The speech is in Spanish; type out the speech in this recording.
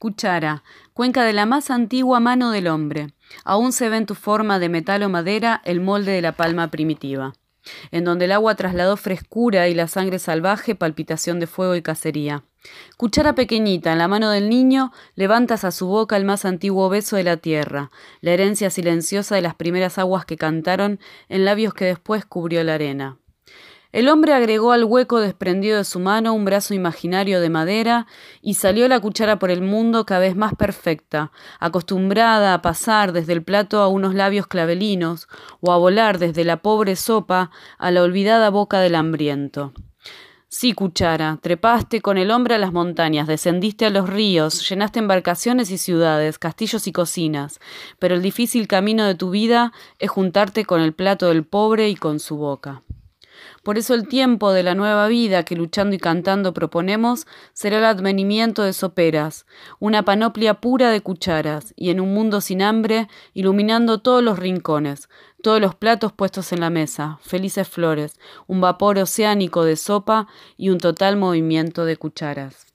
Cuchara, cuenca de la más antigua mano del hombre. Aún se ve en tu forma de metal o madera el molde de la palma primitiva, en donde el agua trasladó frescura y la sangre salvaje palpitación de fuego y cacería. Cuchara pequeñita, en la mano del niño, levantas a su boca el más antiguo beso de la tierra, la herencia silenciosa de las primeras aguas que cantaron en labios que después cubrió la arena. El hombre agregó al hueco desprendido de su mano un brazo imaginario de madera y salió la cuchara por el mundo cada vez más perfecta, acostumbrada a pasar desde el plato a unos labios clavelinos o a volar desde la pobre sopa a la olvidada boca del hambriento. Sí, cuchara, trepaste con el hombre a las montañas, descendiste a los ríos, llenaste embarcaciones y ciudades, castillos y cocinas, pero el difícil camino de tu vida es juntarte con el plato del pobre y con su boca. Por eso el tiempo de la nueva vida que luchando y cantando proponemos será el advenimiento de soperas, una panoplia pura de cucharas, y en un mundo sin hambre, iluminando todos los rincones, todos los platos puestos en la mesa, felices flores, un vapor oceánico de sopa y un total movimiento de cucharas.